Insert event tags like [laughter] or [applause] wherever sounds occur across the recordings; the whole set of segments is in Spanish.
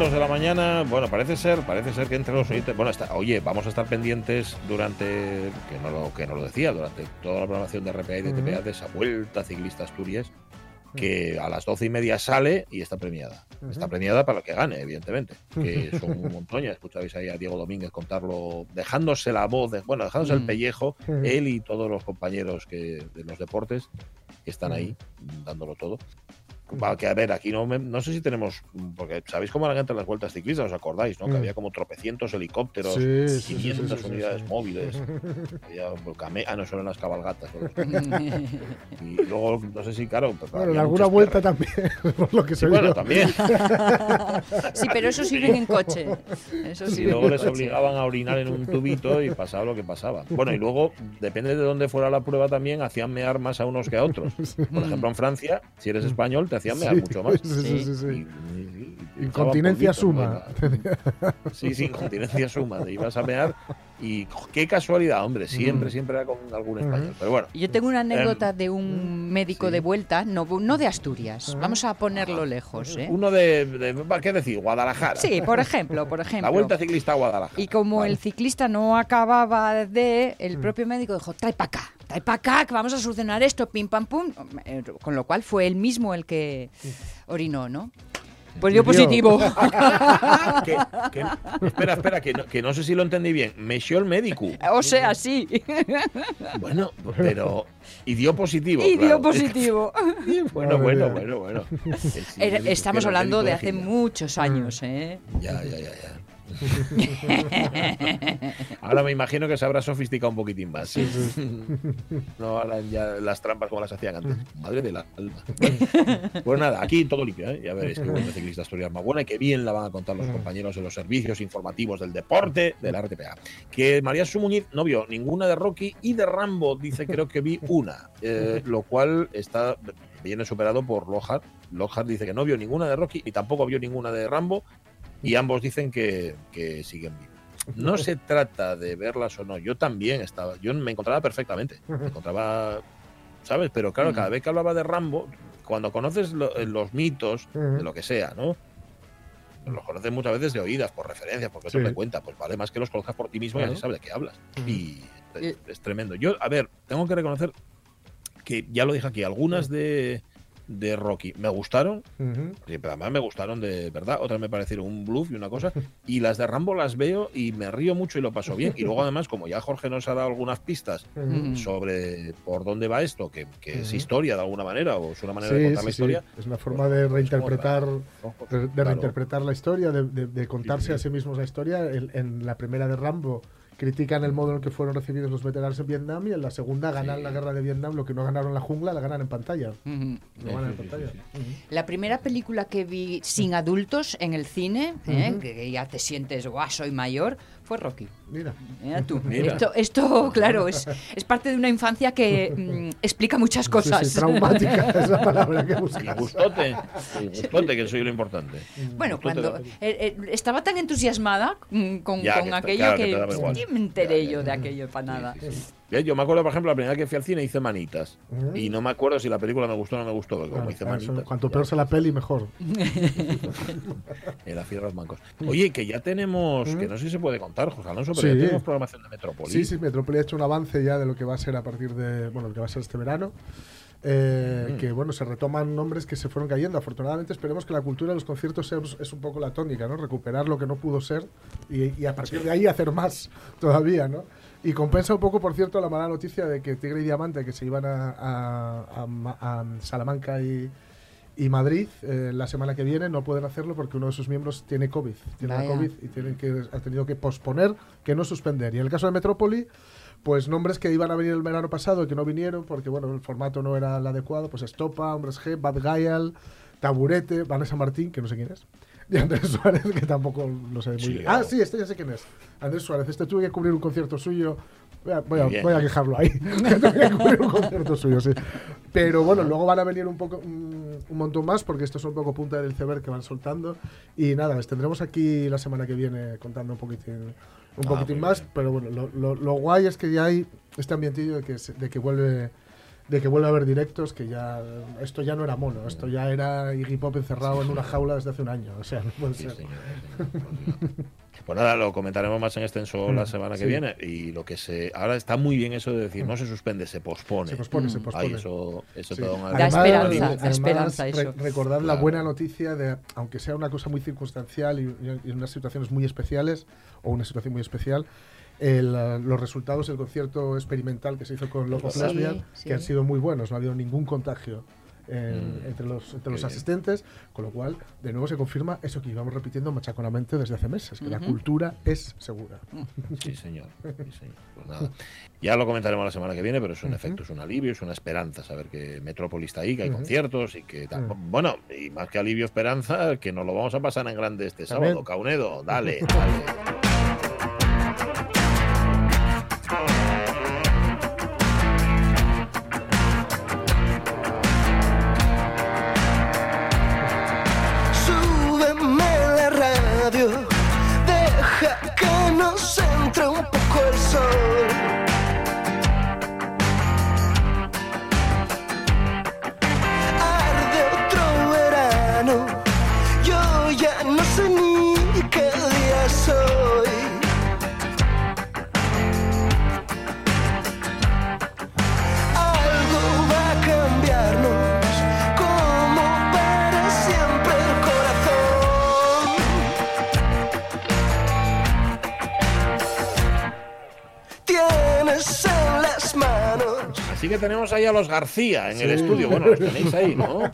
Minutos de la mañana, bueno, parece ser, parece ser que entre los oyentes, bueno, está, oye, vamos a estar pendientes durante, que no lo, que no lo decía, durante toda la programación de RPA y de TPA de esa vuelta ciclista Asturias, que a las doce y media sale y está premiada. Está premiada para el que gane, evidentemente, que son un montón. Ya escuchabais ahí a Diego Domínguez contarlo, dejándose la voz, de- bueno, dejándose el pellejo, él y todos los compañeros que, de los deportes que están ahí dándolo todo. Va, que a ver, aquí no, me- no sé si tenemos, porque sabéis cómo eran antes las vueltas ciclistas, os acordáis, ¿no? Que Mm. había como tropecientos helicópteros, Sí, sí, sí, 500 sí, sí, unidades sí. móviles, había came- ah, no, solo en las cabalgatas. [laughs] y luego, no sé si, claro, pues, Bueno, en alguna vuelta guerras. también, [laughs] por lo que se Sí, bueno, vio. también. Sí, pero eso sirven en coche. Eso Y luego les coche. obligaban a orinar en un tubito y pasaba lo que pasaba. Bueno, y luego, depende de dónde fuera la prueba también, hacían mear más a unos que a otros. Por ejemplo, en Francia, si eres español, te hacían mear Sí, mucho más. sí, sí, sí, sí. Y- y- y- y Incontinencia suma. ¿no? Sí, sí, incontinencia suma. Te ibas a mear y qué casualidad, hombre. Siempre, Mm. siempre era con algún español. Pero bueno, Yo tengo una anécdota Em, de un médico sí. de vuelta, no, no de Asturias. Vamos a ponerlo lejos, ¿eh? uno de, de- ¿qué decir? Guadalajara. Sí, por ejemplo, por ejemplo. La vuelta ciclista a Guadalajara. Y como Vale. el ciclista no acababa de, el propio médico dijo, trae para acá, trae para acá, que vamos a solucionar esto, pim pam pum. Eh, Con lo cual fue él mismo el que orinó, ¿no? Pues dio positivo. [laughs] Que- que- espera, espera, que no, que no sé si lo entendí bien. Mechó el médico. o sea, sí. Bueno, pero. Y dio positivo. y dio positivo. [laughs] Bueno, bueno, bueno, bueno. Sí, Estamos hablando de hace genial. muchos años, ¿eh? Ya, ya, ya, ya. [laughs] Ahora me imagino que se habrá sofisticado un poquitín más. No harán ya las trampas como las hacían antes. Madre de la alma. Pues nada, aquí todo limpio, ¿eh? Ya veréis que Vuelta Ciclista Asturias más buena y que bien la van a contar los compañeros de los servicios informativos del deporte de la RTPA. Que María Sumuñiz no vio ninguna de Rocky y de Rambo, dice creo que vi una, eh, lo cual está viene superado por Lockhart. Lockhart dice que no vio ninguna de Rocky y tampoco vio ninguna de Rambo y ambos dicen que, que siguen vivos. No se trata de verlas o no. Yo también estaba, yo me encontraba perfectamente. Me encontraba, ¿sabes? Pero claro, cada vez que hablaba de Rambo, cuando conoces lo- eh, los mitos de lo que sea, ¿no? Los conoces muchas veces de oídas, por referencias, porque eso Sí. me cuenta. Pues vale más que los conozcas por ti mismo y así sabes de qué hablas. Y es, es tremendo. Yo, a ver, tengo que reconocer que ya lo dije aquí, algunas de, de Rocky me gustaron, Ujú. Sí, pero además me gustaron de verdad, otras me parecieron un bluff y una cosa. Y las de Rambo las veo y me río mucho y lo paso bien. Y luego además, como ya Jorge nos ha dado algunas pistas sobre por dónde va esto, que, que es historia de alguna manera o es una manera de Sí, contar sí, la sí. historia. Es una forma de reinterpretar, de, Claro. reinterpretar la historia, de, de- de contarse Sí, sí. a sí mismos la historia. En la primera de Rambo critican el modo en el que fueron recibidos los veteranos en Vietnam y en la segunda ganan Sí. la guerra de Vietnam, lo que no ganaron en la jungla, la ganan en pantalla. Ujú. Lo ganan en Sí, sí, pantalla. sí, sí. La primera película que vi sin adultos en el cine, ¿eh? Que ya te sientes, guau, soy mayor, fue Rocky. Mira. Mira tú. [laughs] Mira. Esto, esto, claro, es, es parte de una infancia que mm, explica muchas Sí, cosas. sí, traumática [laughs] es la palabra que Y buscas. gustote, y gustote, que soy lo importante. Bueno, Gustote cuando eh, eh, estaba tan entusiasmada mm, con, Ya, con que está- aquello claro, que que, me enteré Ya, ya, yo de aquello para nada. Sí, sí, sí. Yo me acuerdo, por ejemplo, la primera vez que fui al cine hice manitas. Y no me acuerdo si la película me gustó o no me gustó, como Claro, hice claro, eso, manitas. cuanto peor sea la peli, mejor. [laughs] La Fierras Mancos. Oye, que ya tenemos, que no sé si se puede contar, José Alonso, pero Sí. ya tenemos programación de Metrópoli. Sí, sí, Metrópoli ha hecho un avance ya de lo que va a ser a partir de, bueno, lo que va a ser este verano. eh, Mm. que bueno, se retoman nombres que se fueron cayendo. Afortunadamente esperemos que la cultura de los conciertos es, es un poco la tónica, ¿no? Recuperar lo que no pudo ser y, y a partir de ahí hacer más todavía, ¿no? Y compensa un poco, por cierto, la mala noticia de que Tigre y Diamante, que se iban a, a- a Ma- a Salamanca y, y Madrid eh, la semana que viene, no pueden hacerlo porque uno de sus miembros tiene COVID. Tiene Vaya. COVID y tienen que, ha tenido que posponer, que no suspender. Y en el caso de Metrópoli, pues nombres que iban a venir el verano pasado y que no vinieron porque bueno el formato no era el adecuado, pues Estopa, Hombres G, Bad Gayal, Taburete, Vanessa Martín, que no sé quién es, [laughs] y Andrés Suárez, que tampoco lo sé muy Sí, bien. claro. Ah, sí, este ya sé quién es. Andrés Suárez, este tuve que cubrir un concierto suyo. Voy a, voy a- voy a quejarlo ahí. [laughs] tuve que cubrir un concierto suyo, sí. Pero bueno, luego van a venir un poco un, un montón más porque esto es un poco punta del iceberg que van soltando. Y nada, les tendremos aquí la semana que viene contando un poquitín, un Ah, poquitín más. bien. Pero bueno, lo, lo- lo guay es que ya hay este ambientillo de que, de que vuelve de que vuelve a haber directos, que ya esto ya no era mono, esto ya era Iggy Pop encerrado en una jaula desde hace un año, o sea, no puede Sí, ser. señor. [laughs] Pues nada, lo comentaremos más en extenso la Mm, semana que sí. viene. Y lo que se. Ahora está muy bien eso de decir, no se suspende, se pospone. Se pospone, se Mm. pospone. Ay, eso, eso Sí. te da una esperanza, además, esperanza re- eso. recordad la buena noticia de, aunque sea una cosa muy circunstancial y, y en unas situaciones muy especiales, o una situación muy especial, el, los resultados del concierto experimental que se hizo con Loco Sí, Lesbian, sí. que han sido muy buenos, no ha habido ningún contagio en- Mm, entre los, entre los bien. asistentes, con lo cual, de nuevo se confirma eso que íbamos repitiendo machaconamente desde hace meses, que la cultura es segura. Sí, señor. [laughs] sí, señor. Pues nada. Ya lo comentaremos la semana que viene, pero es un efecto, es un alivio, es una esperanza saber que Metrópoli está ahí, que hay conciertos y que tal. Bueno, y más que alivio, esperanza, que nos lo vamos a pasar en grande este También. sábado. Caunedo, dale, dale. [laughs] Tienes en las manos Así que tenemos ahí a los García en el Sí. estudio. Bueno, los tenéis ahí, ¿no? [laughs]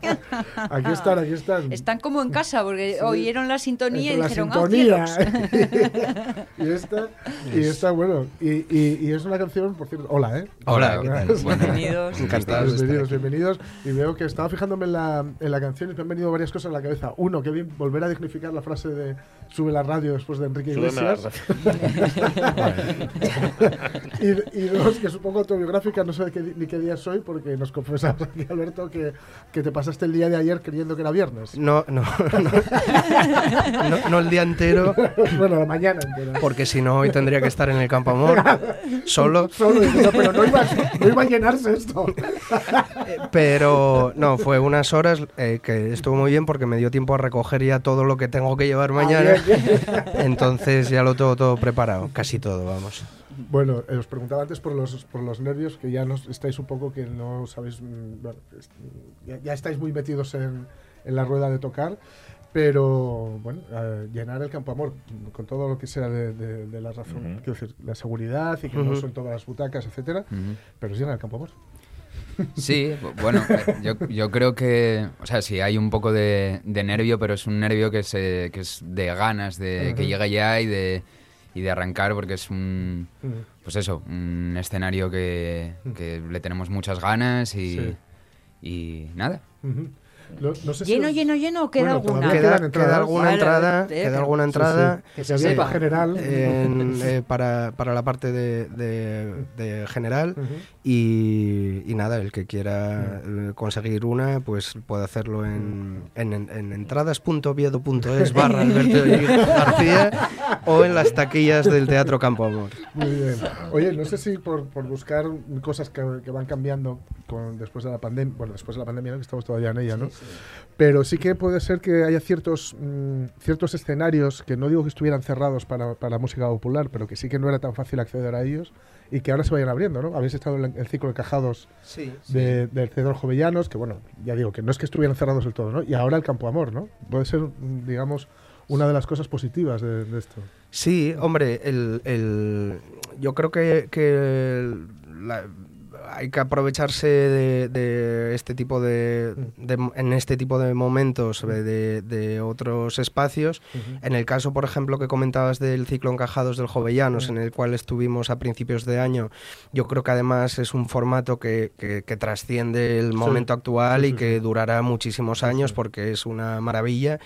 Aquí están, aquí están. Están como en casa porque oyeron la sintonía y la dijeron, sintonía. ¡ah, cielos! [laughs] y esta, y esta, bueno, y, y, y es una canción, por cierto, hola, ¿eh? Hola, ¿qué tal? Bueno, Bienvenidos. encantados Bienvenidos, bienvenidos. Y veo que estaba fijándome en la, en la canción y me han venido varias cosas en la cabeza. Uno, que bien volver a dignificar la frase de sube la radio después de Enrique Iglesias. [laughs] y, y dos, que supongo autobiográfica, no sé de qué, ni qué día soy, porque nos confesamos aquí, Alberto, que, que te pasaste el día de ayer creyendo que era viernes. No, no, no, no, no el día entero, bueno, la mañana entera. porque si no hoy tendría que estar en el Campo Amor solo. Solo pero no iba, no iba a llenarse esto. Pero no, fue unas horas eh, que estuvo muy bien porque me dio tiempo a recoger ya todo lo que tengo que llevar mañana. Ah, bien, bien. Entonces ya lo tengo todo preparado, casi todo, vamos. Bueno, eh, os preguntaba antes por los, por los nervios, que ya nos estáis un poco que no sabéis, mm, bueno, ya, ya estáis muy metidos en, en la rueda de tocar, pero bueno, eh, llenar el campo amor con todo lo que sea de, de- de la razón, Ujú. quiero decir, la seguridad y que no son todas las butacas, etcétera, pero es llenar el campo amor. Sí, bu- bueno, eh, yo, yo creo que, o sea, sí, hay un poco de, de nervio, pero es un nervio que, se, que es de ganas, de que llegue ya y de, y de arrancar, porque es un, pues eso, un escenario que, que le tenemos muchas ganas y, Sí. y nada. No, no sé si Lleno, lleno, lleno, o queda Bueno, alguna. Queda, entradas. queda alguna entrada, queda que- alguna entrada sí, que se abierta sepa. general. en, [laughs] eh, para, para la parte de, de- de general y, y nada, el que quiera eh, conseguir una, pues puede hacerlo en, en, en, en entradas.oviedo.es [laughs] barra Alberto y García o en las taquillas del Teatro Campo Amor. Muy bien. Oye, no sé si por, por buscar cosas que, que van cambiando con, después de la pandemia, bueno, después de la pandemia, ¿no? que estamos todavía en ella, ¿no? Pero sí que puede ser que haya ciertos, mm, ciertos escenarios que no digo que estuvieran cerrados para, para la música popular, pero que sí que no era tan fácil acceder a ellos y que ahora se vayan abriendo, ¿no? Habéis estado en el ciclo de cajados Sí, de, del Cedro Jovellanos, que bueno, ya digo, que no es que estuvieran cerrados del todo, ¿no? Y ahora el Campo Amor, ¿no? Puede ser, mm, digamos, una de las cosas positivas de, de esto. Sí, hombre, el, el- yo creo que, que la- hay que aprovecharse de, de este tipo de, de- en este tipo de momentos de, de- otros espacios. En el caso, por ejemplo, que comentabas del ciclo encajados del Jovellanos, en el cual estuvimos a principios de año, yo creo que además es un formato que, que- que trasciende el momento actual y que durará muchísimos años porque es una maravilla.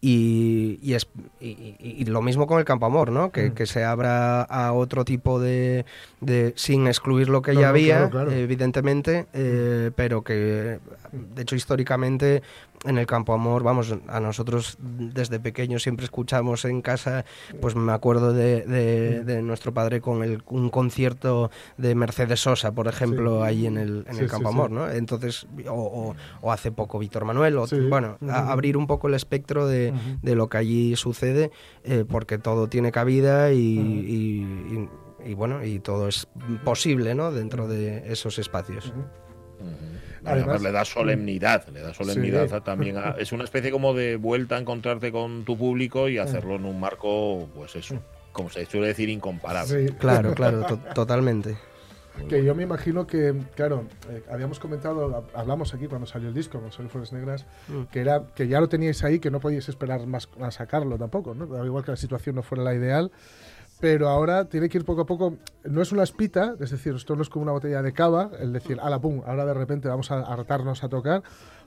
Y, y es, y, lo mismo con el Campo Amor, ¿no? Que, que se abra a otro tipo de, de- sin excluir lo que No, ya no, había, claro, claro. Evidentemente, eh, pero que de hecho históricamente en el Campo Amor, vamos, a nosotros desde pequeños siempre escuchamos en casa, pues me acuerdo de, de- de nuestro padre con el, un concierto de Mercedes Sosa, por ejemplo, Sí. ahí en el, en Sí, el Campo sí. Amor, ¿no? Entonces, o, o- o hace poco Víctor Manuel, o, bueno, a- abrir un poco el espectro de, lo que allí sucede, eh, porque todo tiene cabida y, y- y- y, bueno, y todo es posible, ¿no? Dentro de esos espacios. Además- además le da solemnidad, le da solemnidad Sí. a- también. a- es una especie como de vuelta a encontrarte con tu público y hacerlo en un marco, pues eso, como se suele decir, incomparable. Sí. Claro, claro, [laughs] to- totalmente. Que yo me imagino que, claro, eh, habíamos comentado, hab- hablamos aquí cuando salió el disco, con Solo Flores Negras, Mm. que era que ya lo teníais ahí, que no podíais esperar más a sacarlo tampoco, ¿no? Igual que la situación no fuera la ideal. Pero ahora tiene que ir poco a poco. No es una espita, es decir, esto no es como una botella de cava, el decir, ala, pum, ahora de repente vamos a hartarnos a tocar.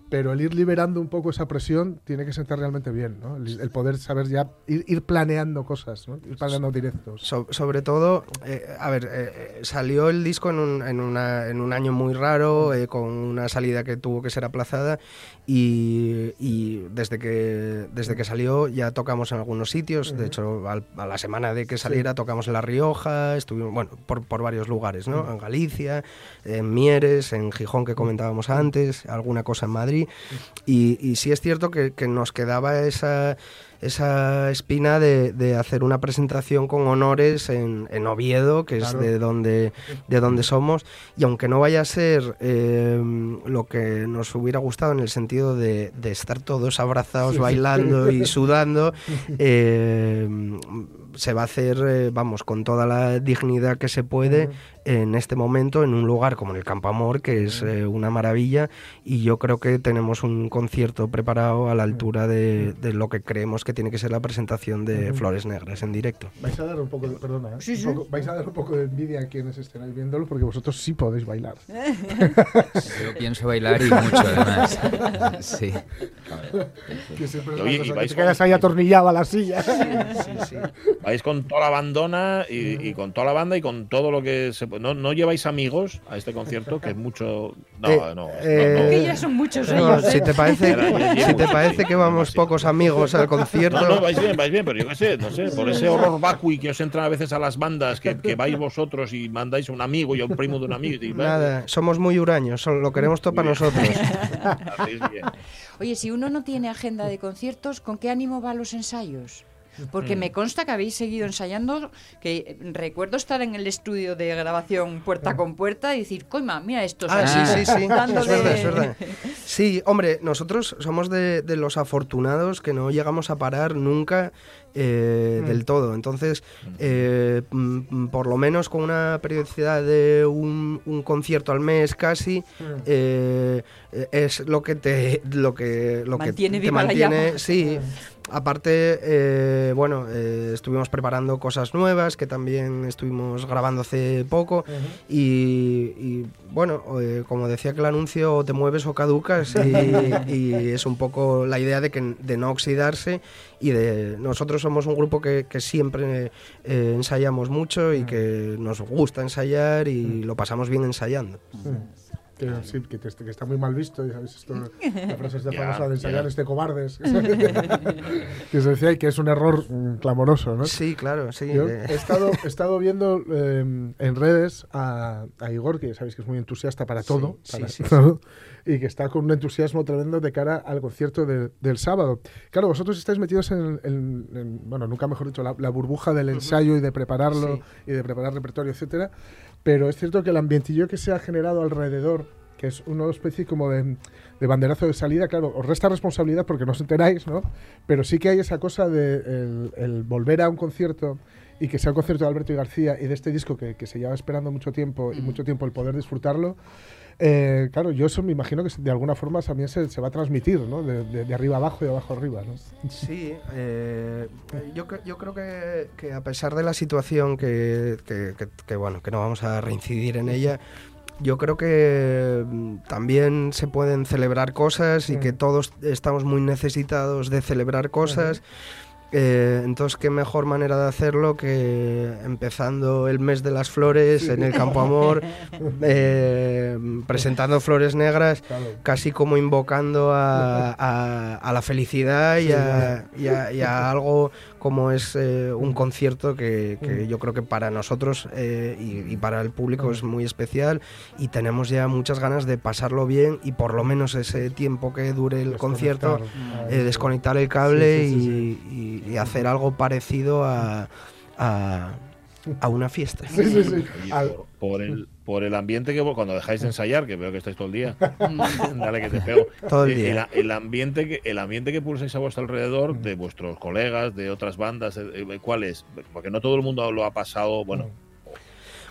Pero el ir liberando un poco esa presión tiene que sentar realmente bien, ¿no? El, el poder saber ya, ir, ir planeando cosas, ¿no? Ir planeando directos. So- sobre todo, eh, a ver, eh, eh, salió el disco en un, en una- en un año muy raro, eh, con una salida que tuvo que ser aplazada y, y desde, que, desde que salió ya tocamos en algunos sitios, de hecho al- a la semana de que saliera tocamos en La Rioja, estuvimos, bueno, por, por varios lugares, ¿no? En Galicia, en Mieres, en Gijón que comentábamos antes, alguna cosa en Madrid y, y sí es cierto que, que nos quedaba esa esa espina de, de hacer una presentación con honores en, en Oviedo, que Claro. es de donde, de donde somos, y aunque no vaya a ser eh, lo que nos hubiera gustado en el sentido de, de estar todos abrazados, bailando y [laughs] sudando, eh, se va a hacer, eh, vamos, con toda la dignidad que se puede en este momento en un lugar como en el Campo Amor, que es eh, una maravilla, y yo creo que tenemos un concierto preparado a la altura de, de lo que creemos que tiene que ser la presentación de Flores Negras en directo. Vais a dar un poco de, perdona, ¿eh? Sí, Un sí. poco- vais a dar un poco de envidia a quienes estén viéndolo porque vosotros sí podéis bailar. [laughs] Yo pienso bailar y mucho, además. [laughs] Sí. Que siempre Oye, y cosa que vais te con- quedas ahí atornillado a la silla. Vais con toda la bandona y, y con toda la banda y con todo lo que se puede. ¿No, no lleváis amigos a este concierto? Que es mucho. No, Eh, no, no, eh, Que ya son muchos No, ellos. si ¿eh? te parece, si te parece sí, que vamos pocos amigos al concierto, No, no, vais bien, vais bien, pero yo qué sé, no sé, por ese horror vacui que os entra a veces a las bandas, que, que vais vosotros y mandáis a un amigo y a un primo de un amigo. Y, nada, somos muy huraños, solo lo queremos todo para nosotros. [laughs] Oye, si uno no tiene agenda de conciertos, ¿con qué ánimo va a los ensayos? Porque Mm. me consta que habéis seguido ensayando, que recuerdo estar en el estudio de grabación puerta con puerta y decir, coima, mira esto. Ah, sí, sí, sí, [laughs] es verdad, es verdad. [laughs] Sí, hombre, nosotros somos de, de los afortunados que no llegamos a parar nunca eh, del todo. Entonces, eh, mm, mm, por lo menos con una periodicidad de un, un concierto al mes casi, eh, eh, es lo que te lo que lo Mantiene que te mantiene, sí. Aparte, eh, bueno, eh, estuvimos preparando cosas nuevas que también estuvimos grabando hace poco y, y, bueno, eh, como decía que el anuncio, o te mueves o caducas y, [laughs] y es un poco la idea de, que, de no oxidarse y de nosotros somos un grupo que, que siempre eh, ensayamos mucho y que nos gusta ensayar y lo pasamos bien ensayando. Que, sí, que, te- que está muy mal visto, ya sabéis, esto, la frase esta [laughs] famosa de ensayar ya. este cobardes, [laughs] [laughs] que se decía y que es un error mm, clamoroso, ¿no? Sí, claro, sí. Yo eh, he estado, he estado viendo eh, en redes a, a Igor, que sabéis que es muy entusiasta para todo, sí, para sí, todo, y que está con un entusiasmo tremendo de cara al concierto de- del sábado. Claro, vosotros estáis metidos en, en- en- bueno, nunca mejor dicho, la, la burbuja del ensayo y de prepararlo Sí. y de preparar repertorio, etcétera. Pero es cierto que el ambientillo que se ha generado alrededor, que es una especie como de, de banderazo de salida, claro, os resta responsabilidad porque no os enteráis, ¿no? Pero sí que hay esa cosa de el, el volver a un concierto y que sea un concierto de Alberto y García y de este disco que, que se lleva esperando mucho tiempo y mucho tiempo el poder disfrutarlo. Eh, claro, yo eso me imagino que de alguna forma también se, se va a transmitir, ¿no? De, de- de arriba abajo y de abajo arriba, ¿no? Sí, eh, yo, yo creo que, que a pesar de la situación que, que- bueno, que no vamos a reincidir en ella, yo creo que mm, también se pueden celebrar cosas y que todos estamos muy necesitados de celebrar cosas. Eh, entonces, qué mejor manera de hacerlo que empezando el mes de las flores en el Campo Amor, [laughs] eh, presentando flores negras, casi como invocando a, a- a la felicidad y a, y a- y a algo como es eh, un concierto que, que yo creo que para nosotros eh, y, y para el público es muy especial y tenemos ya muchas ganas de pasarlo bien y por lo menos ese tiempo que dure el concierto Desconectar. eh, desconectar el cable Sí, sí, sí, y- y, y hacer algo parecido a, a, a una fiesta. Sí, sí, sí. Oye, Al- por, por el, por el ambiente que cuando dejáis de ensayar, que veo que estáis todo el día, [laughs] dale que te pego. Todo el Eh, día. El, ambiente que el ambiente que pulsáis a vuestro alrededor de vuestros colegas, de otras bandas, eh, eh, ¿cuál es? Porque no todo el mundo lo ha pasado, bueno,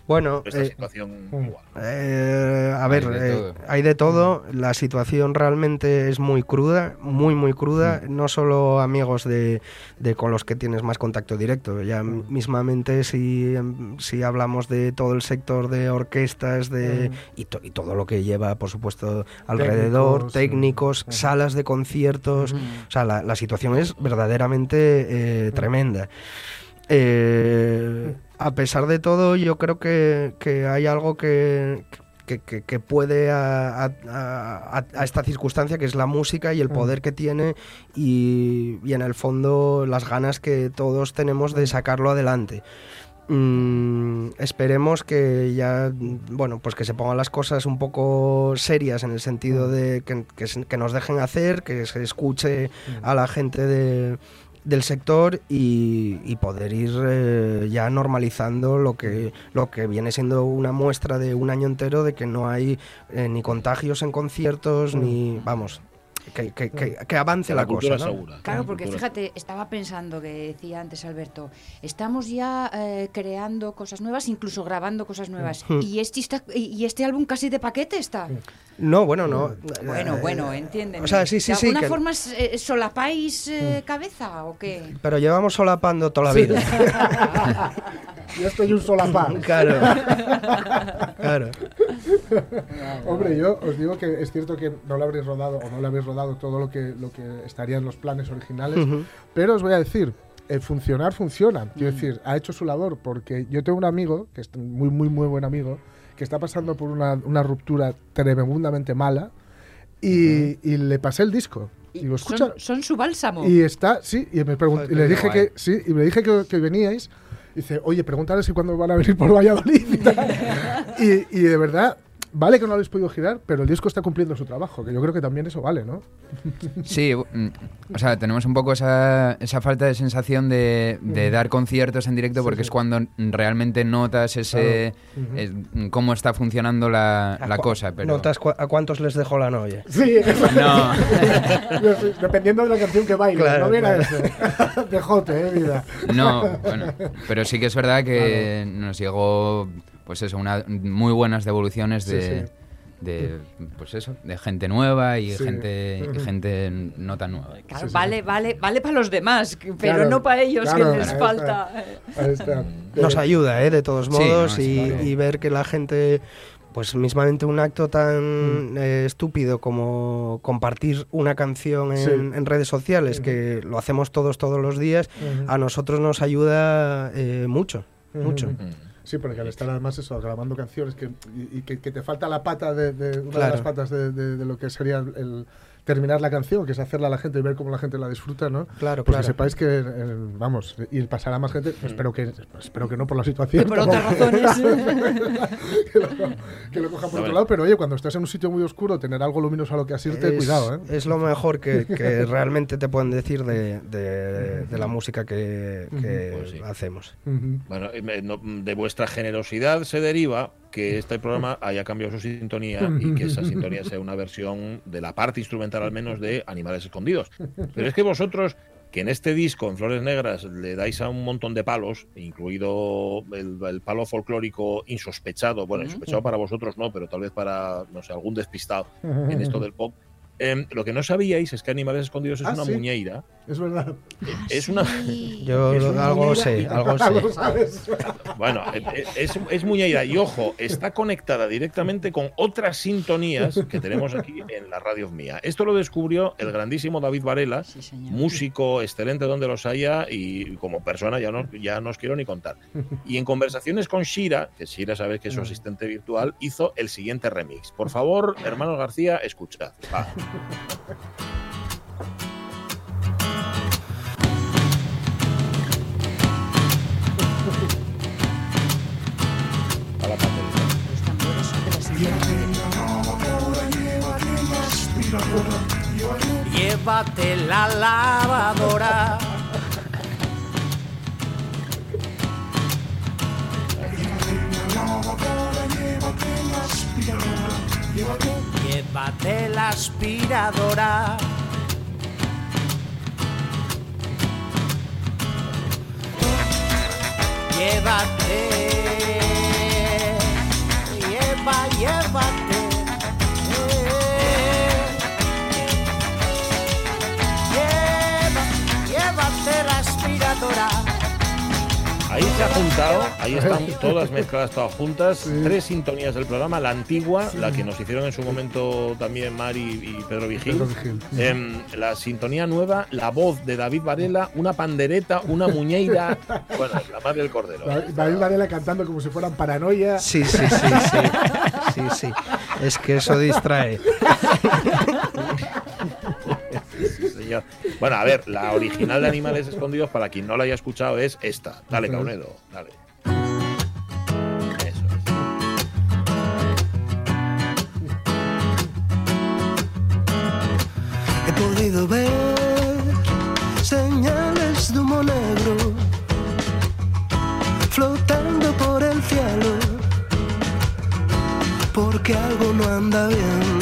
Bueno, esta eh, situación mm. Eh, a ver, Hay de eh, todo. hay de todo. La situación realmente es muy cruda, muy, muy cruda. No solo amigos de, de con los que tienes más contacto directo. Ya mismamente si, em, si hablamos de todo el sector de orquestas de, y, to- y todo lo que lleva, por supuesto, alrededor, Técnicos, técnicos, mm. salas de conciertos. O sea, la, la situación es verdaderamente eh, tremenda. Eh, a pesar de todo, yo creo que, que hay algo que, que, puede a, a- a- a esta circunstancia, que es la música y el poder que tiene y, y en el fondo las ganas que todos tenemos de sacarlo adelante. Mm, esperemos que ya, mm, bueno, pues que se pongan las cosas un poco serias en el sentido de que, que nos dejen hacer, que se escuche a la gente de- del sector y, y poder ir eh, ya normalizando lo que, lo que viene siendo una muestra de un año entero de que no hay eh, ni contagios en conciertos, ni, vamos, que, que- que- que avance la, la, cosa. ¿no? segura. Claro, La porque cultura fíjate, estaba pensando que decía antes Alberto, estamos ya eh, creando cosas nuevas, incluso grabando cosas nuevas. Mm. Y este, está- y este álbum casi de paquete está. No, bueno, no. Bueno, eh, bueno, entienden. o sea, sí, sí, ¿De sí, alguna Mm. forma eh, solapáis eh, cabeza o qué? Pero llevamos solapando toda la vida. [laughs] Yo estoy un solapá. claro. claro. Hombre, yo os digo que es cierto que no lo habréis rodado o no lo habéis rodado todo lo que, lo que estaría en los planes originales, Ujú. pero os voy a decir, el funcionar funciona. Quiero decir, ha hecho su labor porque yo tengo un amigo, que es muy, muy, muy buen amigo, que está pasando por una, una ruptura tremendamente mala y, y le pasé el disco. Y Digo, escucha, son, son su bálsamo. y está, sí, y, me y le dije guay. que sí, y me dije que, que veníais. Dice, oye, pregúntale si cuándo van a venir por Valladolid y [laughs] y, y de verdad, vale que no lo habéis podido girar, pero el disco está cumpliendo su trabajo, que yo creo que también eso vale, ¿no? [laughs] Sí, mm, o sea, tenemos un poco esa, esa falta de sensación de, de dar conciertos en directo Sí, porque sí. es cuando realmente notas ese Claro. Ujú. es- mm, cómo está funcionando la, la cosa. Pero ¿Notas a cuántos les dejó la novia? Sí, [laughs] eso. no, [laughs] dependiendo de la canción que baile, Claro, no viera claro. ese. Dejote, eh, vida. no, bueno, pero sí que es verdad que nos llegó, pues eso, una, muy buenas devoluciones de, sí. de, pues eso, de gente nueva y Sí. gente y [laughs] gente no tan nueva. Claro, Sí, sí, vale, vale, vale para los demás, pero Claro, no para ellos claro, que les ahí falta. Ahí está. [laughs] Nos ayuda, ¿eh? De todos Sí, modos, no, sí, y, claro. y ver que la gente, pues mismamente un acto tan eh, estúpido como compartir una canción en, Sí. en redes sociales, que lo hacemos todos todos los días, a nosotros nos ayuda eh, mucho, mucho. Mm. Sí, porque al estar además eso, grabando canciones que, y, y que, que te falta la pata de, de- una de las patas de, de- de lo que sería el terminar la canción, que es hacerla a la gente y ver cómo la gente la disfruta, ¿no? Claro, Pues claro. que sepáis que, eh, vamos, y pasará más gente, espero que espero que no por la situación. por otras razones. [laughs] que, lo, que lo coja por otro lado, pero oye, cuando estás en un sitio muy oscuro, tener algo luminoso a lo que asirte, es, cuidado, ¿eh? es lo mejor que, que realmente te pueden decir de, de- de la música que, que Pues sí. hacemos. Bueno, eh, de vuestra generosidad se deriva que este programa haya cambiado su sintonía y que esa sintonía sea una versión de la parte instrumental al menos de [laughs] Animales Escondidos. Pero es que vosotros, que en este disco, en Flores Negras, le dais a un montón de palos, incluido el, el palo folclórico insospechado, bueno, insospechado para vosotros no, pero tal vez para, no sé, algún despistado en esto del pop. Em, lo que no sabíais es que Animales Escondidos es Ah, una sí. muñeira. Es verdad. Es una... Yo Es una algo muñeira sé, [laughs] algo sé. Bueno, eh, eh, es, es muñeira y ojo, está conectada directamente con otras sintonías que tenemos aquí en la radio mía. Esto lo descubrió el grandísimo David Varela, Sí, músico excelente donde los haya y como persona ya no, ya no os quiero ni contar. Y en conversaciones con Shira, que Shira sabes que es su asistente virtual, hizo el siguiente remix. Por favor, hermanos García, escuchad. Va. A la de la. Llévate lavadora. Llévate la aspiradora. Llévate. Lleva, llévate. Lleva, llévate la aspiradora. Ahí se ha juntado, ahí están todas mezcladas, todas juntas, tres sintonías del programa, la antigua, la que nos hicieron en su momento también Mari y Pedro Vigil, Pedro Vigil. Em, la sintonía nueva, la voz de David Varela, una pandereta, una muñeira, [laughs] bueno, la madre del cordero. David David Varela cantando como si fueran paranoia. Sí, sí, sí, sí. Sí, sí. Es que eso distrae. [laughs] Bueno, a ver, la original de Animales Escondidos, para quien no la haya escuchado, es esta. Dale, Caunedo, dale. Eso es. He podido ver señales de humo negro flotando por el cielo, porque algo no anda bien.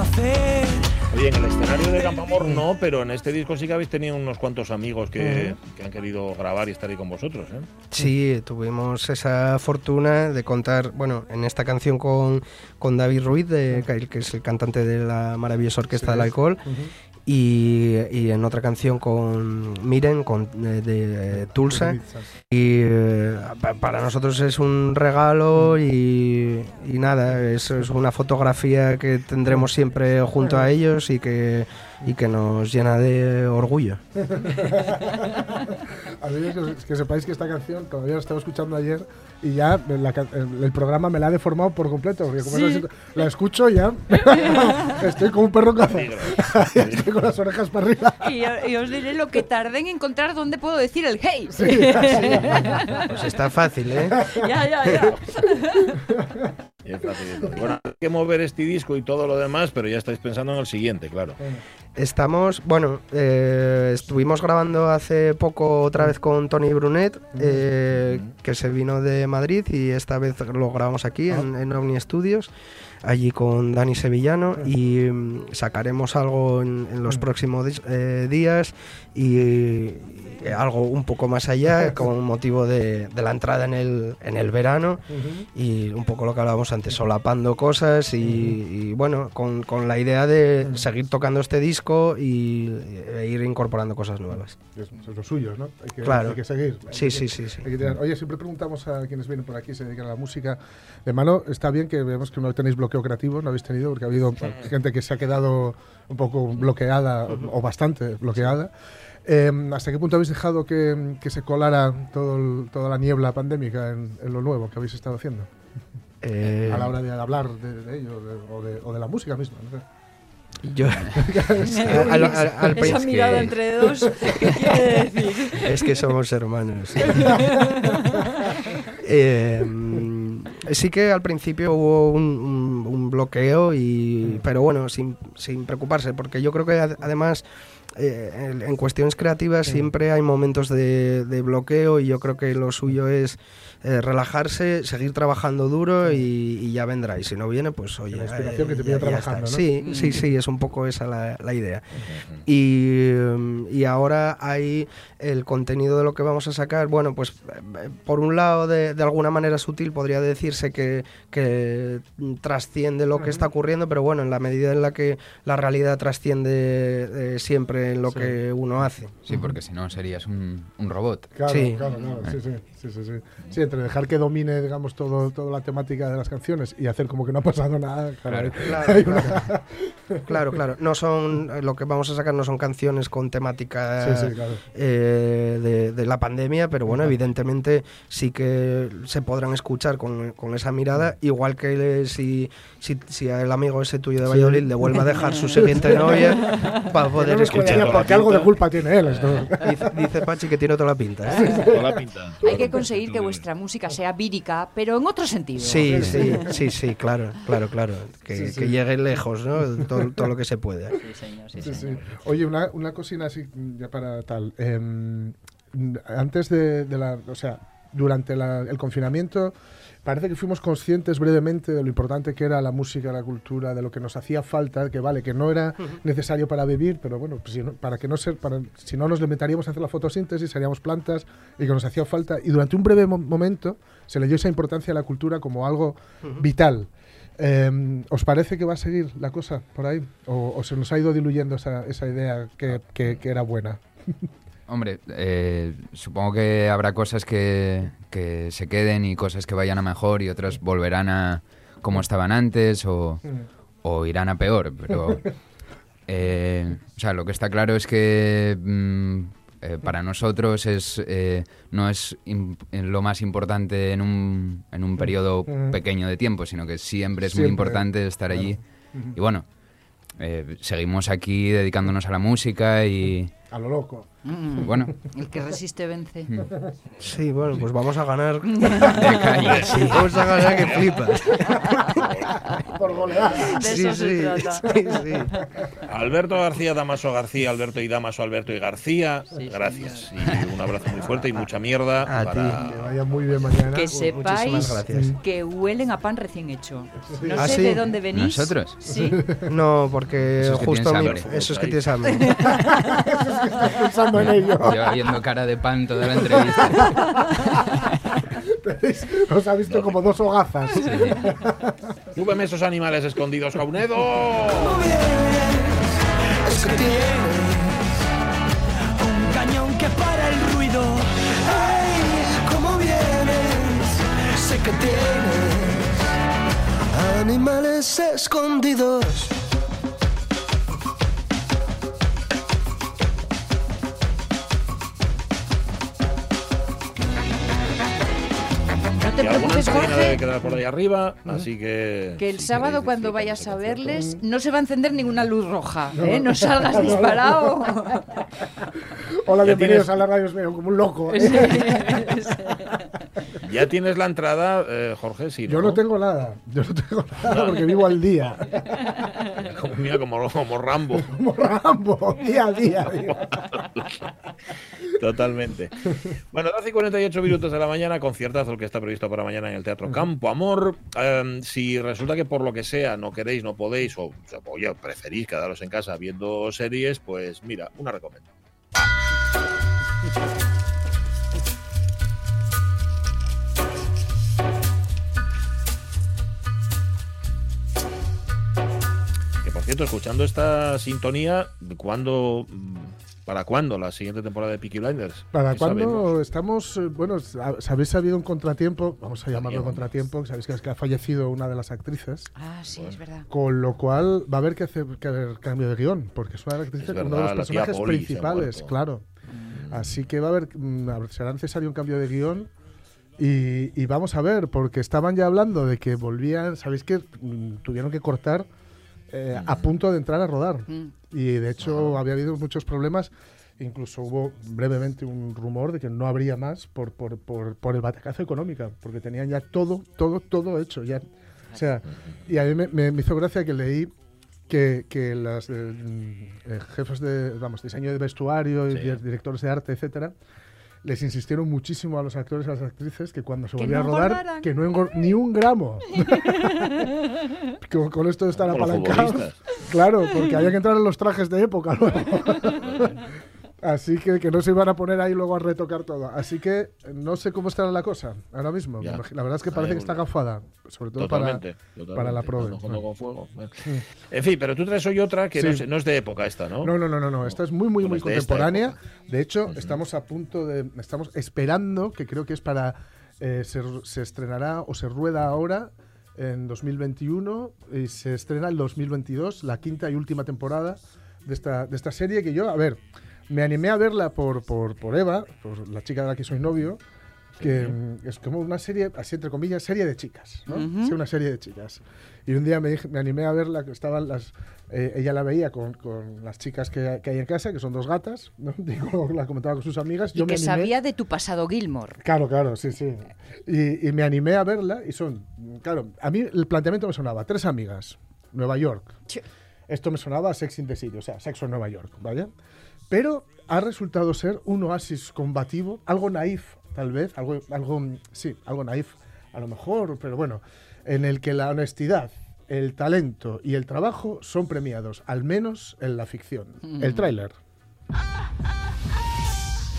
Hacer. Oye, en el escenario de Campamor no, pero en este disco sí que habéis tenido unos cuantos amigos que, que han querido grabar y estar ahí con vosotros, ¿eh? Sí, tuvimos esa fortuna de contar, bueno, en esta canción con, con David Ruiz, de, que es el cantante de la maravillosa Orquesta del Alcohol, y, y en otra canción con Miren, con, eh, de eh, Tulsa. Y eh, pa- para nosotros es un regalo y, y nada, es, es una fotografía que tendremos siempre junto a ellos y que, y que nos llena de orgullo. [laughs] A mí es que, que sepáis que esta canción todavía la estaba escuchando ayer y ya la el, el programa me la ha deformado por completo. porque como Sí. es así, la escucho ya [laughs] estoy como un perro cazado. Negro. [laughs] estoy con las orejas para arriba. Y, os diré lo que tardé en encontrar dónde puedo decir el hey. Pues está fácil, ¿eh? ya, ya, ya. Y es facilito. Bueno, hay que mover este disco y todo lo demás, pero ya estáis pensando en el siguiente, claro. Estamos, bueno, eh, estuvimos grabando hace poco otra vez con Tony Brunet, eh, que se vino de Madrid y esta vez lo grabamos aquí en, en Omni Studios, allí con Dani Sevillano y mm, sacaremos algo en, en los próximos eh, días y, y algo un poco más allá [laughs] con motivo de, de la entrada en el, en el verano y un poco lo que hablábamos antes, solapando cosas y, y, bueno, con, con la idea de seguir tocando este disco y, e ir incorporando cosas nuevas. Es, es lo suyo, ¿no? Hay que, Claro. hay que seguir. Hay Sí, que- sí, sí, sí. hay que. Oye, siempre preguntamos a quienes vienen por aquí, se dedican a la música. De mano, está bien que vemos que no tenéis bloqueo bloqueo creativo, no habéis tenido, porque ha habido gente que se ha quedado un poco bloqueada o bastante bloqueada. Eh, ¿Hasta qué punto habéis dejado que, que se colara todo el- toda la niebla pandémica en, en lo nuevo que habéis estado haciendo? Eh, A la hora de hablar de, de ello de- o, de, o de la música misma. no yo, [laughs] [laughs] al- al- al Esa prin- mirada que- entre dos, ¿qué quiere decir? Es que somos hermanos. [laughs] Eh, sí que al principio hubo un, un- un bloqueo, y, pero bueno, sin, sin preocuparse, porque yo creo que ad- además eh, en, en cuestiones creativas siempre hay momentos de, de bloqueo y yo creo que lo suyo es eh, relajarse, seguir trabajando duro y, y ya vendrá. Y si no viene, pues oye, La inspiración que te está. trabajando, ¿no? Sí, sí, sí, es un poco esa la, la idea. Y, mm, y ahora hay el contenido de lo que vamos a sacar. Bueno, pues eh, por un lado, de, de alguna manera sutil, podría decirse que, que mm, trasciende lo que está ocurriendo, pero bueno, en la medida en la que la realidad trasciende eh, siempre en lo Sí. que uno hace. Sí, porque si no serías un, un robot. Claro, Sí. claro, claro, sí, sí, sí, sí, sí. Sí, entre dejar que domine, digamos, todo, toda la temática de las canciones y hacer como que no ha pasado nada. Claro, Claro. una- Claro, claro. No son lo que vamos a sacar no son canciones con temática Sí, sí, claro. eh, de, de la pandemia, pero bueno, evidentemente sí que se podrán escuchar con, con esa mirada, igual que le- si, si, si el amigo ese tuyo de Sí. Valladolid le vuelve a dejar su siguiente novia para poder no escuchar. porque algo de culpa tiene él. esto. Dice, dice Pachi que tiene toda la pinta. ¿eh? Toda la pinta. Hay que conseguir que vuestra música sea vírica, pero en otro sentido. Sí, sí, sí, sí, claro, claro, claro. Que, Sí, sí. que llegue lejos, ¿no? Todo, todo lo que se pueda. Sí, señor, sí, Sí, sí. señor. Oye, una, una cosina así, ya para tal. em, antes de, de la. O sea, durante la- el confinamiento, parece que fuimos conscientes brevemente de lo importante que era la música, la cultura, de lo que nos hacía falta, que vale, que no era necesario para vivir, pero bueno, pues si no, para que no ser, para, si no nos limitaríamos a hacer la fotosíntesis, seríamos plantas y que nos hacía falta. Y durante un breve mo- momento se le dio esa importancia a la cultura como algo vital. Eh, ¿Os parece que va a seguir la cosa por ahí? ¿O, o se nos ha ido diluyendo esa, esa idea que, que- que era buena? [laughs] Hombre, eh, supongo que habrá cosas que, que se queden y cosas que vayan a mejor y otras volverán a como estaban antes o, o irán a peor. Pero, [laughs] eh, o sea, lo que está claro es que mm, eh, para nosotros es eh, no es en lo más importante en un, en un periodo Mm. pequeño de tiempo, sino que siempre es Siempre, muy importante estar allí. Y bueno, eh, seguimos aquí dedicándonos a la música y A lo loco. Mm. bueno, El que resiste vence. Sí, bueno, pues vamos a ganar. [laughs] de calle. Sí, vamos a ganar que flipas. Por goleada. De eso se trata. sí, sí. Alberto García, Damaso García, Alberto y Damaso, Alberto y García. Sí, gracias. Y un abrazo muy fuerte y mucha mierda A ti. para. Que vaya muy bien mañana. Que muchísimas sepáis que huelen a pan recién hecho. No ¿Ah, sé sí? de dónde venís. ¿Nosotros? Sí. No, porque Eso es que justo tienes hambre. [laughs] eso es que Ahí. tienes hambre. pensando en ello. Lleva viendo cara de pan toda la entrevista. Os ha visto como dos hogazas. Súbeme esos animales escondidos, Caunedo. Es que tienes Un cañón que para el ruido. Ay, cómo vienes, sé que tienes animales escondidos. Te preocupes, ensalina debe Jorge, quedar por ahí arriba, así que. que el si sábado cuando vayas a verles no se va a encender ninguna luz roja. ¿eh? No salgas disparado. Hola, bienvenidos tienes- a la radio, como un loco. ¿eh? Ya tienes la entrada, eh, Jorge, sí. Yo no tengo nada. Yo no tengo nada porque vivo al día. Como, mira, como, como Rambo. [laughs] Como Rambo, día a día. Totalmente. Bueno, 12 y 48 minutos de la mañana, conciertazo el que está previsto para mañana en el Teatro Campo Amor. Eh, si resulta que por lo que sea no queréis, no podéis, o, o preferís quedaros en casa viendo series, pues mira, una recomendación. Cierto, escuchando esta sintonía, cuando mm, ¿Para cuándo la siguiente temporada de Peaky Blinders? ¿Para ¿Qué cuándo sabemos? estamos? eh, Bueno, sa- sabéis, ha habido un contratiempo, vamos a llamarlo contratiempo, que sabéis que, es que ha fallecido una de las actrices, Ah, sí, es verdad. con lo cual va a haber que hacer, que haber cambio de guion, porque es una de las actrices, Es uno de los personajes principales, claro. Así que va a haber, mm, será necesario un cambio de guion. Y, y vamos a ver, porque estaban ya hablando de que volvían, sabéis que mm, tuvieron que cortar eh, a punto de entrar a rodar. Mm. Y de hecho había habido muchos problemas. Incluso hubo brevemente un rumor de que no habría más por, por, por, por el batacazo económico, porque tenían ya todo, todo, todo hecho. Ya. O sea, y a mí me, me- me hizo gracia que leí que, que las eh, mm, eh, jefes de, vamos, diseño de vestuario, y Sí. di- directores de arte, etcétera, les insistieron muchísimo a los actores y a las actrices que cuando se no a rodar, engordaran. que no engor ni un gramo. [laughs] con, con esto de estar apalancados. Claro, porque había que entrar en los trajes de época luego. [laughs] Así que, que no se iban a poner ahí luego a retocar todo. Así que no sé cómo estará la cosa ahora mismo. Ya. La verdad es que parece que está gafada. Sobre todo para, Totalmente, totalmente. para la prove. Con fuego. Bueno. En fin, pero tú traes hoy otra que no, Sí. es, no es de época esta, ¿no? No, no, no, no, no. Esta es muy, muy, muy de contemporánea. época. De hecho, estamos a punto de. Estamos esperando, que creo que es para. eh, se, se estrenará o se rueda ahora en 2021 y se estrena en 2022, la quinta y última temporada de esta, de esta serie que yo, a ver, me animé a verla por, por, por Eva, por la chica de la que soy novio, que mm, es como una serie, así entre comillas, serie de chicas, ¿no? Ujú. Sí, una serie de chicas. Y un día me, dije- me animé a verla, que estaban las... eh, ella la veía con, con las chicas que, que hay en casa, que son dos gatas, ¿no? [laughs] Digo, la comentaba con sus amigas. Y yo que me animé, sabía de tu pasado Gilmore. Claro, claro, sí, sí. Y, y me animé a verla y son, claro, a mí el planteamiento me sonaba, tres amigas, Nueva York. Esto me sonaba a Sex in the City, o sea, sexo en Nueva York, ¿vale? Pero ha resultado ser un oasis combativo, algo naif, tal vez, algo, algo, sí, algo naif, a lo mejor, pero bueno, en el que la honestidad, el talento y el trabajo son premiados, al menos en la ficción. El tráiler.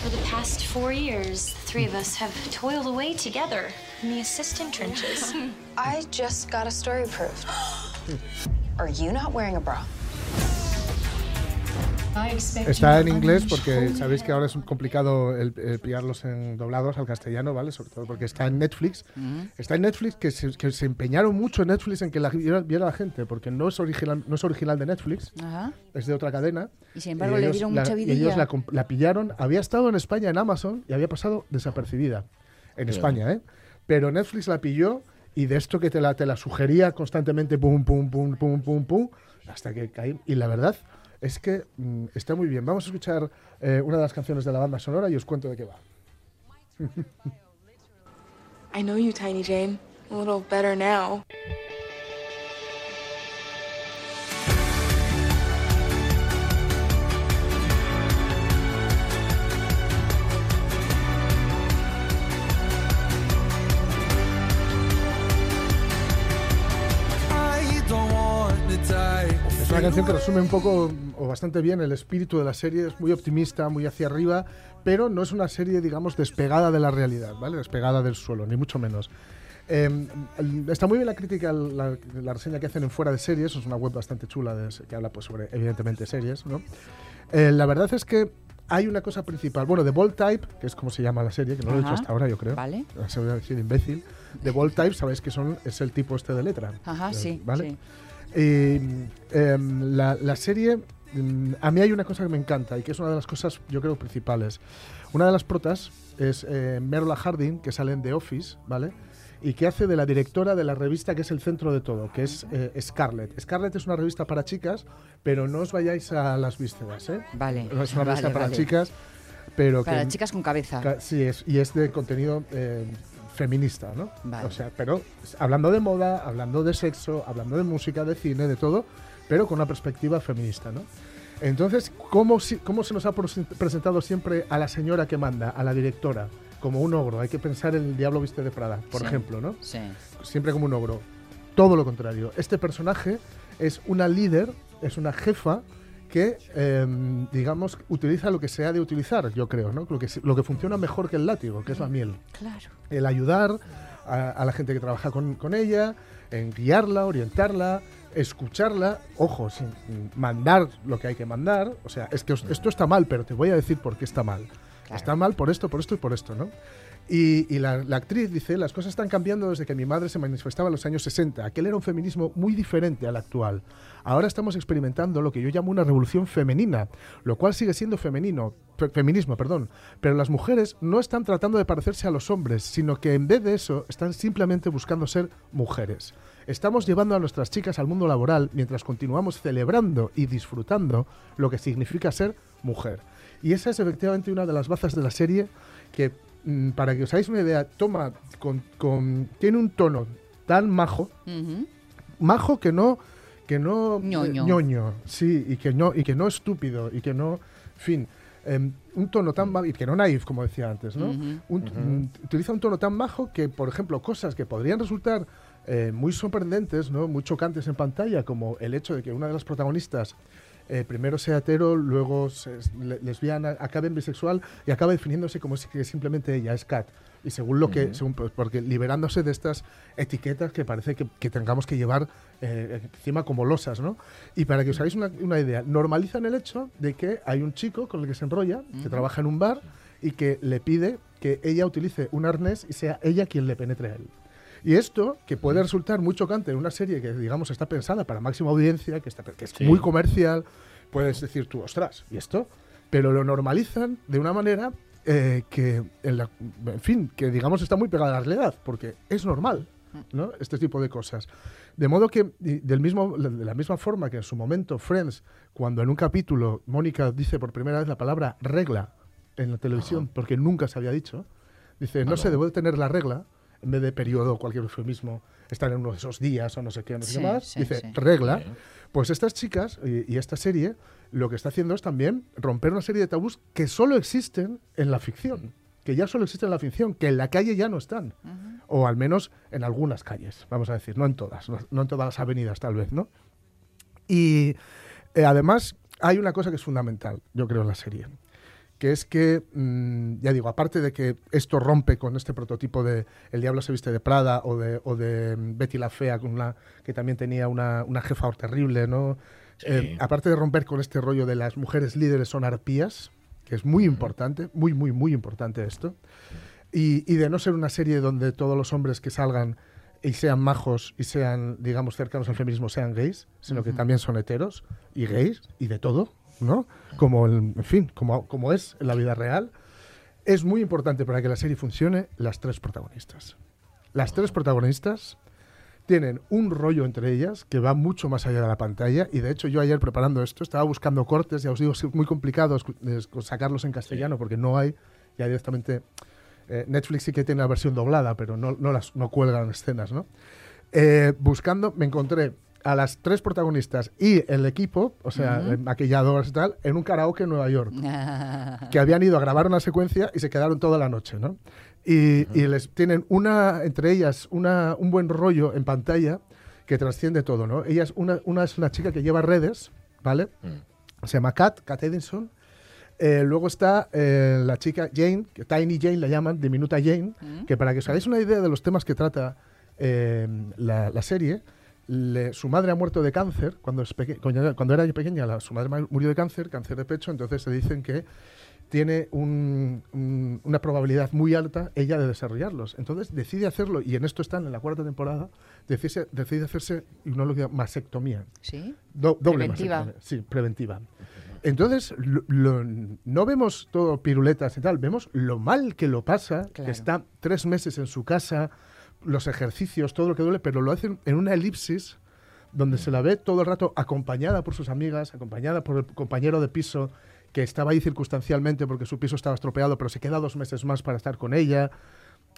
For the past four years, the three of us have toiled away together in the assistant trenches. [laughs] I just got a story proved. [gasps] Are you not wearing a bra? Está en inglés porque sabéis que ahora es complicado el, el pillarlos en doblados al castellano, ¿vale? Sobre todo porque está en Netflix. Está en Netflix que se, que se empeñaron mucho en Netflix en que la viera, viera la gente, porque no es original, no es original de Netflix, Ajá. es de otra cadena. Y sin embargo le ellos dieron la- mucha y vidilla. ellos la, la pillaron, había estado en España en Amazon y había pasado desapercibida en España, ¿eh? Pero Netflix la pilló y de esto que te la, te la sugería constantemente, pum, pum, pum, pum, pum, pum, hasta que caí. Y la verdad es que mm, está muy bien. Vamos a escuchar eh, una de las canciones de la banda sonora y os cuento de qué va. [laughs] I know you, Tiny Jane. A little better now. Una canción que resume un poco o bastante bien el espíritu de la serie, es muy optimista, muy hacia arriba, pero no es una serie, digamos, despegada de la realidad, ¿vale? Despegada del suelo, ni mucho menos. Eh, está muy bien la crítica, la, la reseña que hacen en Fuera de Series, es una web bastante chula de- que habla pues, sobre, evidentemente, series, ¿no? Eh, la verdad es que hay una cosa principal, bueno, The Bold Type, que es como se llama la serie, que no lo he dicho Ajá. hasta ahora, yo creo. Vale. Se voy a decir imbécil. The Bold Type, sabéis que son, es el tipo este de letra. Ajá, Eh, sí. ¿Vale? sí. Y, em, la, la serie, mm, a mí hay una cosa que me encanta y que es una de las cosas, yo creo, principales. Una de las protas es eh, Merla Harding, que sale en The Office, ¿vale? Y que hace de la directora de la revista que es el centro de todo, que es eh, Scarlet. Scarlet es una revista para chicas, pero no os vayáis a las vísceras, ¿eh? Vale. No es una vale, revista para chicas, pero Para que... chicas con cabeza. Ca- Sí, es, y es de contenido eh, feminista, ¿no? Vale. O sea, pero hablando de moda, hablando de sexo, hablando de música, de cine, de todo, pero con una perspectiva feminista, ¿no? Entonces, ¿cómo, cómo se nos ha presentado siempre a la señora que manda, a la directora, como un ogro? Hay que pensar en el Diablo Viste de Prada, por Sí. ejemplo, ¿no? Sí. siempre como un ogro. Todo lo contrario. Este personaje es una líder, es una jefa que, em, digamos, utiliza lo que se ha de utilizar, yo creo, ¿no? Lo que, lo que funciona mejor que el látigo, que es la miel. Claro. El ayudar a, a la gente que trabaja con, con ella, en guiarla, orientarla, escucharla, ojo, sin mandar lo que hay que mandar, o sea, es que os- esto está mal, pero te voy a decir por qué está mal. Está mal por esto, por esto y por esto, ¿no? Y, la, actriz dice, las cosas están cambiando desde que mi madre se manifestaba en los años 60. Aquel era un feminismo muy diferente al actual. Ahora estamos experimentando lo que yo llamo una revolución femenina, lo cual sigue siendo femenino, fe- feminismo, perdón. Pero las mujeres no están tratando de parecerse a los hombres, sino que en vez de eso están simplemente buscando ser mujeres. Estamos llevando a nuestras chicas al mundo laboral mientras continuamos celebrando y disfrutando lo que significa ser mujer. Y esa es efectivamente una de las bazas de la serie que, para que os hagáis una idea, toma con, con- tiene un tono tan majo, Ujú. majo que no que no Ñoño. eh, ñoño, sí, y que no y que no estúpido y que no, en fin, em, un tono tan y que no naif como decía antes, ¿no? Un- mm, utiliza un tono tan majo que, por ejemplo, cosas que podrían resultar eh, muy sorprendentes, ¿no? Muy chocantes en pantalla, como el hecho de que una de las protagonistas eh, primero sea hetero, luego se- le- lesbiana, acabe en bisexual y acaba definiéndose como si que simplemente ella es Kat. Y según lo que, según, pues, porque liberándose de estas etiquetas que parece que, que tengamos que llevar eh, encima como losas, ¿no? Y para que os hagáis una, una idea, normalizan el hecho de que hay un chico con el que se enrolla, que trabaja en un bar y que le pide que ella utilice un arnés y sea ella quien le penetre a él. Y esto, que puede resultar muy chocante en una serie que, digamos, está pensada para máxima audiencia, que, está, que es Sí. muy comercial, puedes decir tú, ostras, ¿y esto? Pero lo normalizan de una manera eh, que, en, la- en fin, que digamos está muy pegada a la realidad, porque es normal, ¿no? Este tipo de cosas. De modo que, del mismo, de la misma forma que en su momento Friends, cuando en un capítulo Mónica dice por primera vez la palabra regla en la televisión, porque nunca se había dicho, dice, no se debe de tener la regla, en vez de periodo o cualquier eufemismo, estar en uno de esos días o no sé qué, no sé Sí, qué más, sí, dice sí. regla. Sí. Pues estas chicas y, y esta serie lo que está haciendo es también romper una serie de tabús que solo existen en la ficción, que ya solo existen en la ficción, que en la calle ya no están, o al menos en algunas calles, vamos a decir, no en todas, no, no en todas las avenidas tal vez, ¿no? Y eh, además hay una cosa que es fundamental, yo creo, en la serie, que es que, mm, ya digo, aparte de que esto rompe con este prototipo de El diablo se viste de Prada o de, o de mm, Betty la Fea, con una, que también tenía una, una jefa terrible, ¿no? Eh, aparte de romper con este rollo de las mujeres líderes son arpías, que es muy importante, muy, muy, muy importante esto, y, y de no ser una serie donde todos los hombres que salgan y sean majos y sean, digamos, cercanos al feminismo sean gays, sino que también son heteros y gays y de todo, ¿no? Como, el- en fin, como, como es en la vida real. Es muy importante para que la serie funcione las tres protagonistas. Las tres protagonistas tienen un rollo entre ellas que va mucho más allá de la pantalla y de hecho yo ayer preparando esto estaba buscando cortes, ya os digo, es muy complicado sacarlos en castellano porque no hay, ya directamente eh, Netflix sí que tiene la versión doblada, pero no, no las no cuelgan escenas, ¿no? Eh, buscando me encontré a las tres protagonistas y el equipo, o sea, Ujú. eh, maquilladoras y tal, en un karaoke en Nueva York Ah. que habían ido a grabar una secuencia y se quedaron toda la noche, ¿no? Y, y les tienen una, entre ellas, una, un buen rollo en pantalla que trasciende todo, ¿no? Ella es una, una es una chica que lleva redes, ¿vale? Se llama Kat, Kat Edinson. Eh, luego está eh, la chica Jane, que Tiny Jane la llaman, diminuta Jane, que para que os hagáis una idea de los temas que trata eh, la, la serie, le- su madre ha muerto de cáncer cuando, es peque- cuando era- pequeña, la- su madre ma- murió de cáncer, cáncer de pecho, entonces se dicen que tiene un- un- una probabilidad muy alta ella de desarrollarlos. Entonces decide hacerlo, y en esto están en la cuarta temporada, decide, decide hacerse no lo que llama mastectomía. ¿Sí? Do- doble Preventiva. Sí, preventiva. Entonces, lo- lo- no vemos todo piruletas y tal, vemos lo mal que lo pasa, Claro. que está tres meses en su casa, los ejercicios, todo lo que duele, pero lo hacen en una elipsis donde se la ve todo el rato acompañada por sus amigas, acompañada por el compañero de piso que estaba ahí circunstancialmente porque su piso estaba estropeado, pero se queda dos meses más para estar con ella.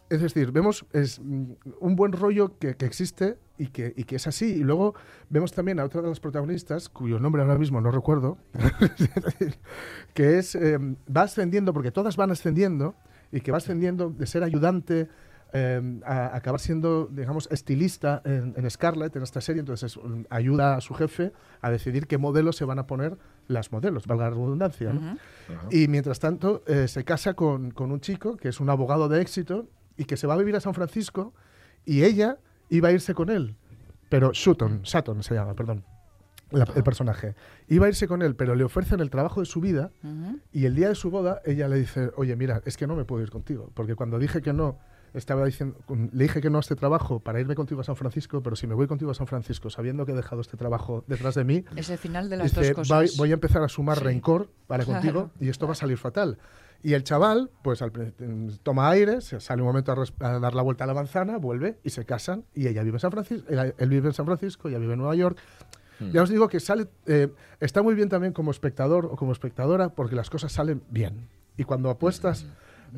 Es decir, vemos es, mm, un buen rollo que, que existe y que, y que es así. Y luego vemos también a otra de las protagonistas, cuyo nombre ahora mismo no recuerdo, [laughs] que es, eh, va ascendiendo, porque todas van ascendiendo, y que va ascendiendo de ser ayudante eh, a acabar siendo, digamos, estilista en, en Scarlett, en esta serie. Entonces mm, ayuda a su jefe a decidir qué modelos se van a poner las modelos, valga la redundancia. ¿no? Ujú. Y mientras tanto, eh, se casa con, con un chico que es un abogado de éxito y que se va a vivir a San Francisco y ella iba a irse con él. pero Sutton, Sutton se llama, perdón, la- el personaje. Iba a irse con él, pero le ofrecen el trabajo de su vida Ujú. y el día de su boda ella le dice, oye, mira, es que no me puedo ir contigo, porque cuando dije que no, estaba diciendo, le dije que no a este trabajo para irme contigo a San Francisco, pero si me voy contigo a San Francisco sabiendo que he dejado este trabajo detrás de mí, Es el final de las dice, dos "Voy- cosas. voy a empezar a sumar Sí. rencor para Claro. contigo y esto va a salir fatal. Y el chaval, pues al toma aire, sale un momento a, res- a dar la vuelta a la manzana, vuelve y se casan. Y ella vive en San Francisco, él, él vive en San Francisco, ella vive en Nueva York. Ya os digo que sale, eh, está muy bien también como espectador o como espectadora porque las cosas salen bien. Y cuando apuestas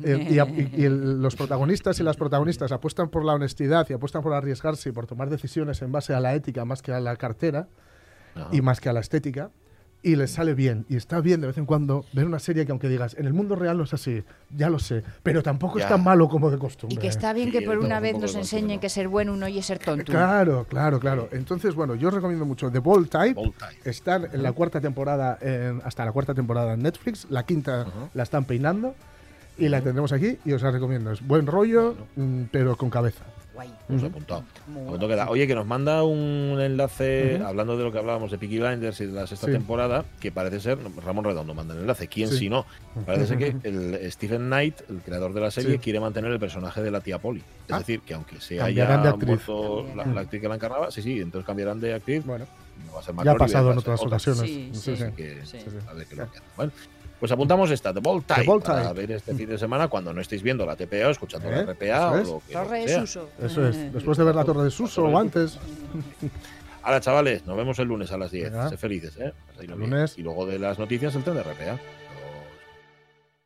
eh, y, a- y- y el- [laughs] los protagonistas y las protagonistas apuestan por la honestidad y apuestan por arriesgarse y por tomar decisiones en base a la ética más que a la cartera Ajá. y más que a la estética y les sale bien y está bien de vez en cuando ver una serie que aunque digas en el mundo real no es así ya lo sé pero tampoco es Ya. tan malo como de costumbre Y que está bien Sí, que por una vez nos enseñen que ser bueno no y ser tonto. Claro, claro, claro. Entonces, bueno, yo os recomiendo mucho The Bold Type. Bold Type. Están en la cuarta temporada, en- hasta la cuarta temporada en Netflix. La quinta la están peinando y la tendremos aquí y os la recomiendo. Es buen rollo, mm, pero con cabeza. Guay. Nos ha apuntado. Oye, que nos manda un enlace hablando de lo que hablábamos de Peaky Blinders y de la sexta Sí. temporada, que parece ser, Ramón Redondo manda el enlace, ¿quién Sí. si no? Parece ser que el Stephen Knight, el creador de la serie, Sí. quiere mantener el personaje de la tía Polly. Es Ah. decir, que aunque se Cambiarán haya de actriz. muerto la, la actriz que la encarnaba, sí, sí, entonces cambiarán de actriz. Bueno, No va a ser ya ha pasado en otras otra. ocasiones. Sí, Sí, sí. Pues apuntamos esta, The Bold Type, para ver este fin de semana cuando no estéis viendo la TPA o escuchando la ¿Eh? RPA Eso o es. lo que, Torre de. Suso. Eso es. Después de ver la Torre de Suso o antes. [laughs] Ahora, chavales, nos vemos el lunes a las 10. Venga. Sé felices, ¿eh? El lunes. Y luego de las noticias, el tren de RPA.